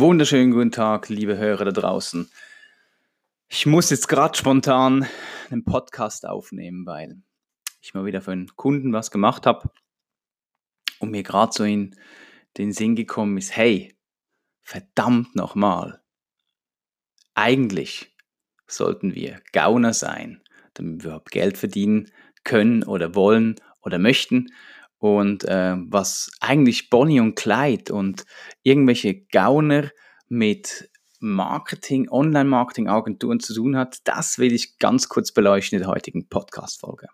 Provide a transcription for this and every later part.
Wunderschönen guten Tag, liebe Hörer da draußen. Ich muss jetzt gerade spontan einen Podcast aufnehmen, weil ich mal wieder für einen Kunden was gemacht habe und mir gerade so in den Sinn gekommen ist, hey, verdammt nochmal, eigentlich sollten wir Gauner sein, damit wir überhaupt Geld verdienen können oder wollen oder möchten und äh, was eigentlich Bonnie und Clyde und irgendwelche Gauner mit Marketing, Online-Marketing-Agenturen zu tun hat, das will ich ganz kurz beleuchten in der heutigen Podcast-Folge.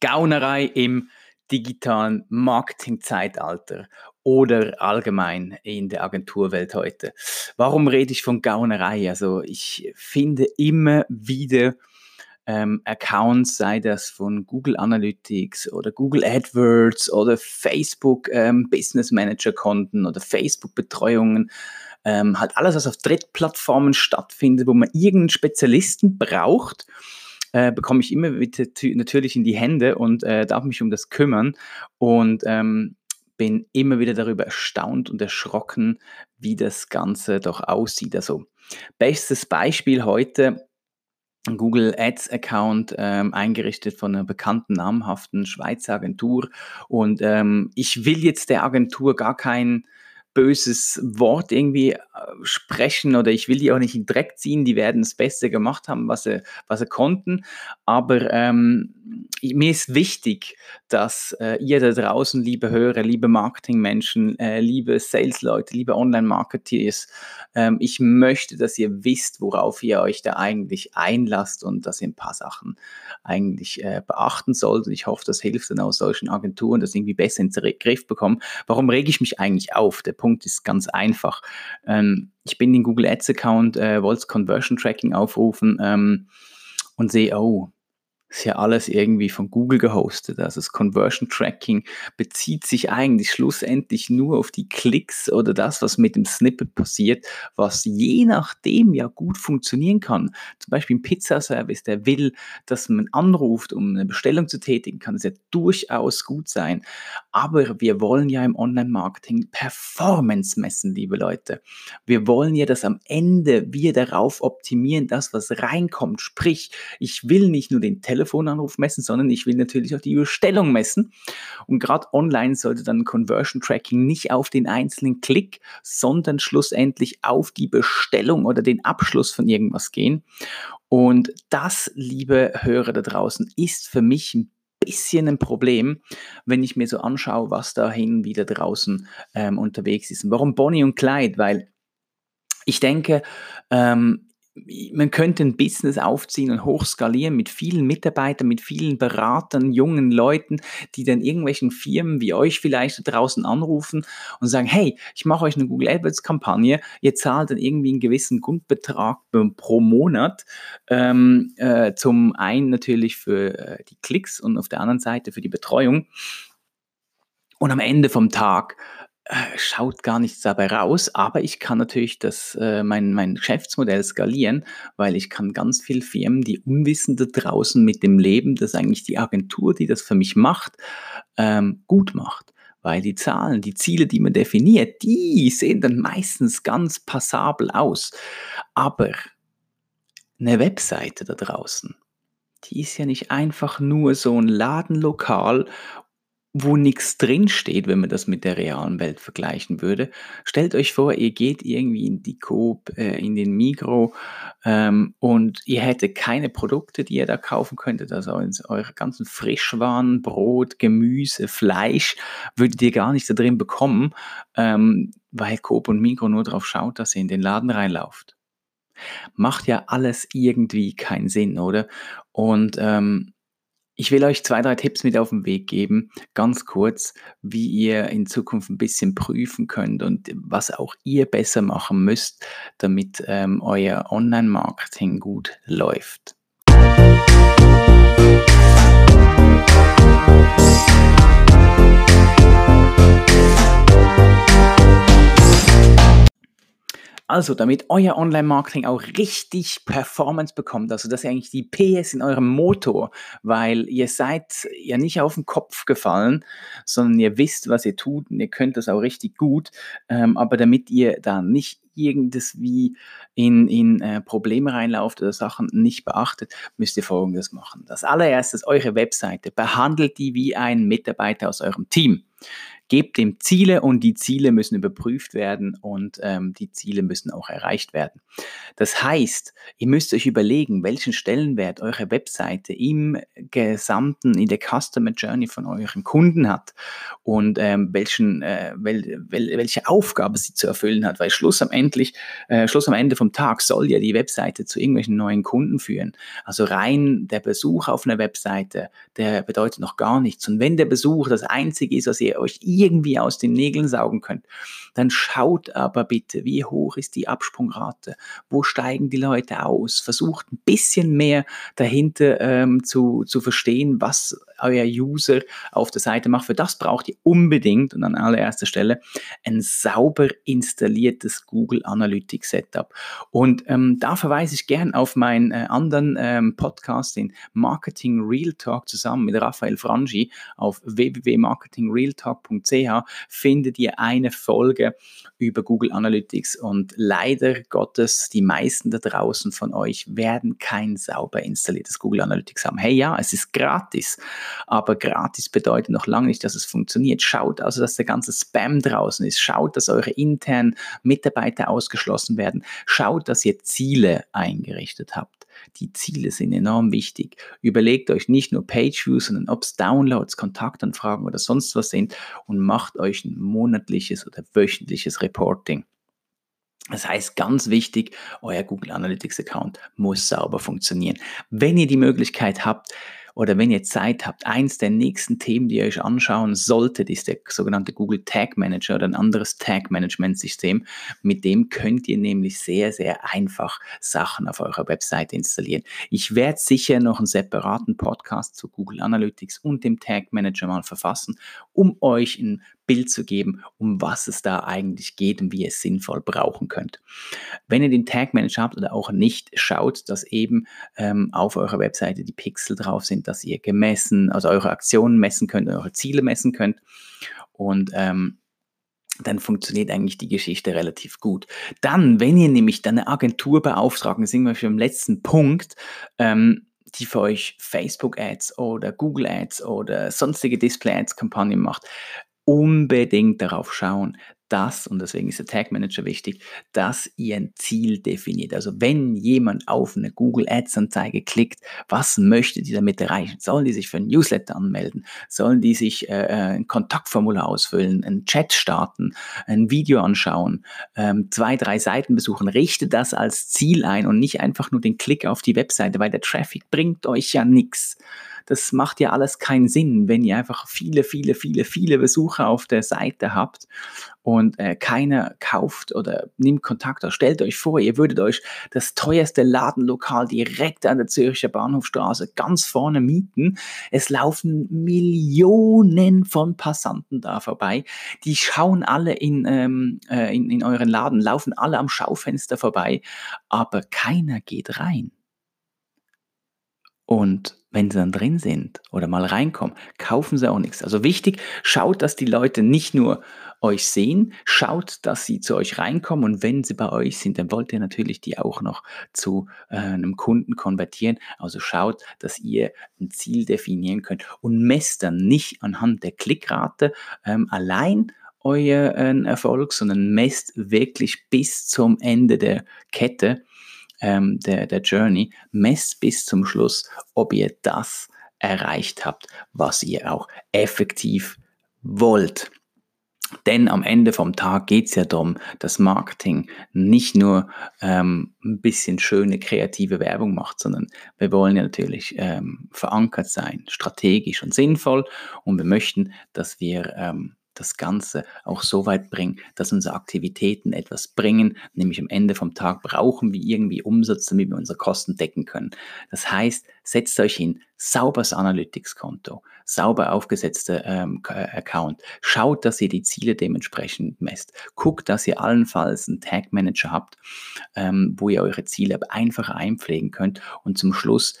Gaunerei im digitalen Marketing-Zeitalter oder allgemein in der Agenturwelt heute. Warum rede ich von Gaunerei? Also ich finde immer wieder ähm, Accounts, sei das von Google Analytics oder Google AdWords oder Facebook ähm, Business Manager Konten oder Facebook Betreuungen, ähm, halt alles, was auf Drittplattformen stattfindet, wo man irgendeinen Spezialisten braucht, äh, bekomme ich immer wieder natürlich in die Hände und äh, darf mich um das kümmern. Und ähm, bin immer wieder darüber erstaunt und erschrocken, wie das Ganze doch aussieht. Also bestes Beispiel heute, ein Google Ads Account ähm, eingerichtet von einer bekannten namhaften Schweizer Agentur und ähm, ich will jetzt der Agentur gar kein böses Wort irgendwie äh, sprechen oder ich will die auch nicht in Dreck ziehen, die werden das Beste gemacht haben, was sie, was sie konnten. Aber ähm, mir ist wichtig, dass äh, ihr da draußen, liebe Hörer, liebe Marketingmenschen, äh, liebe Sales-Leute, liebe Online-Marketeers, ähm, ich möchte, dass ihr wisst, worauf ihr euch da eigentlich einlasst und dass ihr ein paar Sachen eigentlich äh, beachten sollt. Und ich hoffe, das hilft dann auch solchen Agenturen, das irgendwie besser in den Griff bekommen. Warum rege ich mich eigentlich auf? Der Punkt ist ganz einfach. Ähm, ich bin in Google Ads Account, äh, wollte Conversion Tracking aufrufen ähm, und sehe, oh, ist ja alles irgendwie von Google gehostet. Also das Conversion Tracking bezieht sich eigentlich schlussendlich nur auf die Klicks oder das, was mit dem Snippet passiert, was je nachdem ja gut funktionieren kann. Zum Beispiel ein Pizzaservice, der will, dass man anruft, um eine Bestellung zu tätigen, kann es ja durchaus gut sein. Aber wir wollen ja im Online-Marketing Performance messen, liebe Leute. Wir wollen ja, dass am Ende wir darauf optimieren, das, was reinkommt. Sprich, ich will nicht nur den Telefon Telefonanruf messen, sondern ich will natürlich auch die Bestellung messen. Und gerade online sollte dann Conversion Tracking nicht auf den einzelnen Klick, sondern schlussendlich auf die Bestellung oder den Abschluss von irgendwas gehen. Und das, liebe Hörer da draußen, ist für mich ein bisschen ein Problem, wenn ich mir so anschaue, was dahin wieder draußen ähm, unterwegs ist. Und warum Bonnie und Clyde? Weil ich denke, ähm, man könnte ein Business aufziehen und hochskalieren mit vielen Mitarbeitern, mit vielen Beratern, jungen Leuten, die dann irgendwelchen Firmen wie euch vielleicht draußen anrufen und sagen, hey, ich mache euch eine Google AdWords Kampagne, ihr zahlt dann irgendwie einen gewissen Grundbetrag pro Monat, ähm, äh, zum einen natürlich für äh, die Klicks und auf der anderen Seite für die Betreuung. Und am Ende vom Tag schaut gar nichts dabei raus, aber ich kann natürlich das, äh, mein, mein Geschäftsmodell skalieren, weil ich kann ganz viele Firmen, die Unwissende draußen mit dem Leben, dass eigentlich die Agentur, die das für mich macht, ähm, gut macht. Weil die Zahlen, die Ziele, die man definiert, die sehen dann meistens ganz passabel aus. Aber eine Webseite da draußen, die ist ja nicht einfach nur so ein Ladenlokal wo nichts drinsteht, wenn man das mit der realen Welt vergleichen würde. Stellt euch vor, ihr geht irgendwie in die Coop, äh, in den Migro ähm, und ihr hättet keine Produkte, die ihr da kaufen könntet. Also eure ganzen Frischwaren, Brot, Gemüse, Fleisch würdet ihr gar nicht da drin bekommen, ähm, weil Coop und Migro nur darauf schaut, dass ihr in den Laden reinlauft. Macht ja alles irgendwie keinen Sinn, oder? Und ähm, ich will euch zwei, drei Tipps mit auf den Weg geben, ganz kurz, wie ihr in Zukunft ein bisschen prüfen könnt und was auch ihr besser machen müsst, damit ähm, euer Online-Marketing gut läuft. Also, damit euer Online-Marketing auch richtig Performance bekommt, also das ist eigentlich die PS in eurem Motor, weil ihr seid ja nicht auf den Kopf gefallen, sondern ihr wisst, was ihr tut und ihr könnt das auch richtig gut. Ähm, aber damit ihr da nicht irgendes wie in, in äh, Probleme reinlauft oder Sachen nicht beachtet, müsst ihr Folgendes machen. Das allererstes, eure Webseite, behandelt die wie ein Mitarbeiter aus eurem Team. Gebt dem Ziele und die Ziele müssen überprüft werden und ähm, die Ziele müssen auch erreicht werden. Das heißt, ihr müsst euch überlegen, welchen Stellenwert eure Webseite im gesamten, in der Customer Journey von euren Kunden hat und ähm, welchen, äh, wel, wel, welche Aufgabe sie zu erfüllen hat, weil Schluss am, endlich, äh, Schluss am Ende vom Tag soll ja die Webseite zu irgendwelchen neuen Kunden führen. Also rein der Besuch auf einer Webseite, der bedeutet noch gar nichts. Und wenn der Besuch das Einzige ist, was ihr euch irgendwie aus den Nägeln saugen könnt, dann schaut aber bitte, wie hoch ist die Absprungrate, wo steigen die Leute aus, versucht ein bisschen mehr dahinter ähm, zu, zu verstehen, was euer User auf der Seite macht. Für das braucht ihr unbedingt und an allererster Stelle ein sauber installiertes Google Analytics Setup. Und ähm, da verweise ich gern auf meinen äh, anderen ähm, Podcast, den Marketing Real Talk zusammen mit Raphael Frangi auf www.marketingrealtalk.ch findet ihr eine Folge über Google Analytics und leider Gottes, die meisten da draußen von euch werden kein sauber installiertes Google Analytics haben. Hey ja, es ist gratis, aber gratis bedeutet noch lange nicht, dass es funktioniert. Schaut also, dass der ganze Spam draußen ist. Schaut, dass eure internen Mitarbeiter ausgeschlossen werden. Schaut, dass ihr Ziele eingerichtet habt. Die Ziele sind enorm wichtig. Überlegt euch nicht nur Page-Views, sondern ob es Downloads, Kontaktanfragen oder sonst was sind und macht euch ein monatliches oder wöchentliches Reporting. Das heißt, ganz wichtig, euer Google Analytics Account muss sauber funktionieren. Wenn ihr die Möglichkeit habt, oder wenn ihr Zeit habt, eins der nächsten Themen, die ihr euch anschauen solltet, ist der sogenannte Google Tag Manager oder ein anderes Tag Management System. Mit dem könnt ihr nämlich sehr, sehr einfach Sachen auf eurer Webseite installieren. Ich werde sicher noch einen separaten Podcast zu Google Analytics und dem Tag Manager mal verfassen, um euch ein Bild zu geben, um was es da eigentlich geht und wie ihr es sinnvoll brauchen könnt. Wenn ihr den Tag Manager habt oder auch nicht, schaut, dass eben ähm, auf eurer Webseite die Pixel drauf sind, dass ihr gemessen, also eure Aktionen messen könnt, eure Ziele messen könnt und ähm, dann funktioniert eigentlich die Geschichte relativ gut. Dann, wenn ihr nämlich dann eine Agentur beauftragen, sind wir schon im letzten Punkt, ähm, die für euch Facebook-Ads oder Google-Ads oder sonstige Display-Ads-Kampagnen macht, unbedingt darauf schauen, dass, und deswegen ist der Tag Manager wichtig, dass ihr ein Ziel definiert. Also wenn jemand auf eine Google Ads Anzeige klickt, was möchte die damit erreichen? Sollen die sich für ein Newsletter anmelden? Sollen die sich äh, äh ein Kontaktformular ausfüllen, einen Chat starten, ein Video anschauen, ähm, zwei, drei Seiten besuchen? Richtet das als Ziel ein und nicht einfach nur den Klick auf die Webseite, weil der Traffic bringt euch ja nichts das macht ja alles keinen Sinn, wenn ihr einfach viele, viele, viele, viele Besucher auf der Seite habt und äh, keiner kauft oder nimmt Kontakt auf. Stellt euch vor, ihr würdet euch das teuerste Ladenlokal direkt an der Zürcher Bahnhofstraße ganz vorne mieten. Es laufen Millionen von Passanten da vorbei. Die schauen alle in, ähm, äh, in, in euren Laden, laufen alle am Schaufenster vorbei, aber keiner geht rein. Und wenn sie dann drin sind oder mal reinkommen, kaufen sie auch nichts. Also wichtig, schaut, dass die Leute nicht nur euch sehen, schaut, dass sie zu euch reinkommen und wenn sie bei euch sind, dann wollt ihr natürlich die auch noch zu äh, einem Kunden konvertieren. Also schaut, dass ihr ein Ziel definieren könnt und messt dann nicht anhand der Klickrate ähm, allein euren Erfolg, sondern messt wirklich bis zum Ende der Kette ähm, der, der Journey, messt bis zum Schluss, ob ihr das erreicht habt, was ihr auch effektiv wollt. Denn am Ende vom Tag geht es ja darum, dass Marketing nicht nur ähm, ein bisschen schöne kreative Werbung macht, sondern wir wollen ja natürlich ähm, verankert sein, strategisch und sinnvoll und wir möchten, dass wir ähm, das Ganze auch so weit bringen, dass unsere Aktivitäten etwas bringen. Nämlich am Ende vom Tag brauchen wir irgendwie Umsatz, damit wir unsere Kosten decken können. Das heißt, setzt euch hin, sauberes Analytics-Konto, sauber aufgesetzter ähm, äh, Account. Schaut, dass ihr die Ziele dementsprechend messt. Guckt, dass ihr allenfalls einen Tag Manager habt, ähm, wo ihr eure Ziele einfach einpflegen könnt. Und zum Schluss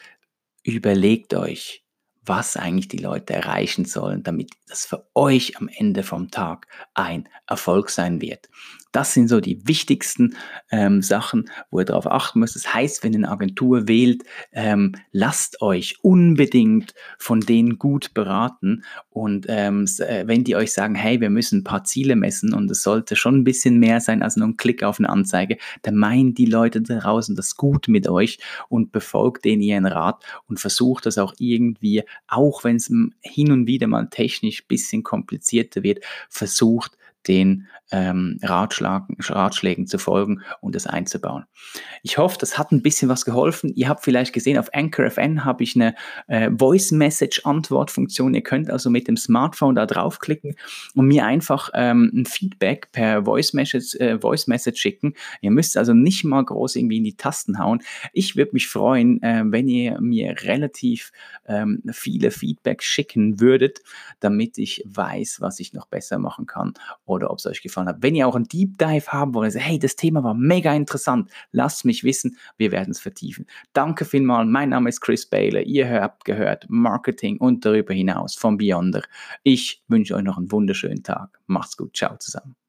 überlegt euch, was eigentlich die Leute erreichen sollen, damit das für euch am Ende vom Tag ein Erfolg sein wird. Das sind so die wichtigsten ähm, Sachen, wo ihr darauf achten müsst. Das heißt, wenn ihr eine Agentur wählt, ähm, lasst euch unbedingt von denen gut beraten. Und ähm, äh, wenn die euch sagen, hey, wir müssen ein paar Ziele messen und es sollte schon ein bisschen mehr sein als nur ein Klick auf eine Anzeige, dann meinen die Leute draußen das gut mit euch und befolgt denen ihren Rat und versucht das auch irgendwie, auch wenn es hin und wieder mal technisch ein bisschen komplizierter wird, versucht den ähm, Ratschlägen zu folgen und das einzubauen. Ich hoffe, das hat ein bisschen was geholfen. Ihr habt vielleicht gesehen, auf Anchor FN habe ich eine äh, Voice Message Antwortfunktion. Ihr könnt also mit dem Smartphone da draufklicken und mir einfach ähm, ein Feedback per Voice Message, äh, Voice Message schicken. Ihr müsst also nicht mal groß irgendwie in die Tasten hauen. Ich würde mich freuen, äh, wenn ihr mir relativ ähm, viele Feedbacks schicken würdet, damit ich weiß, was ich noch besser machen kann oder ob es euch gefallen hat. Wenn ihr auch einen Deep Dive haben wollt, hey, das Thema war mega interessant, lasst mich wissen, wir werden es vertiefen. Danke vielmals, mein Name ist Chris Baylor, ihr habt gehört Marketing und darüber hinaus von Beyonder. Ich wünsche euch noch einen wunderschönen Tag. Macht's gut, ciao zusammen.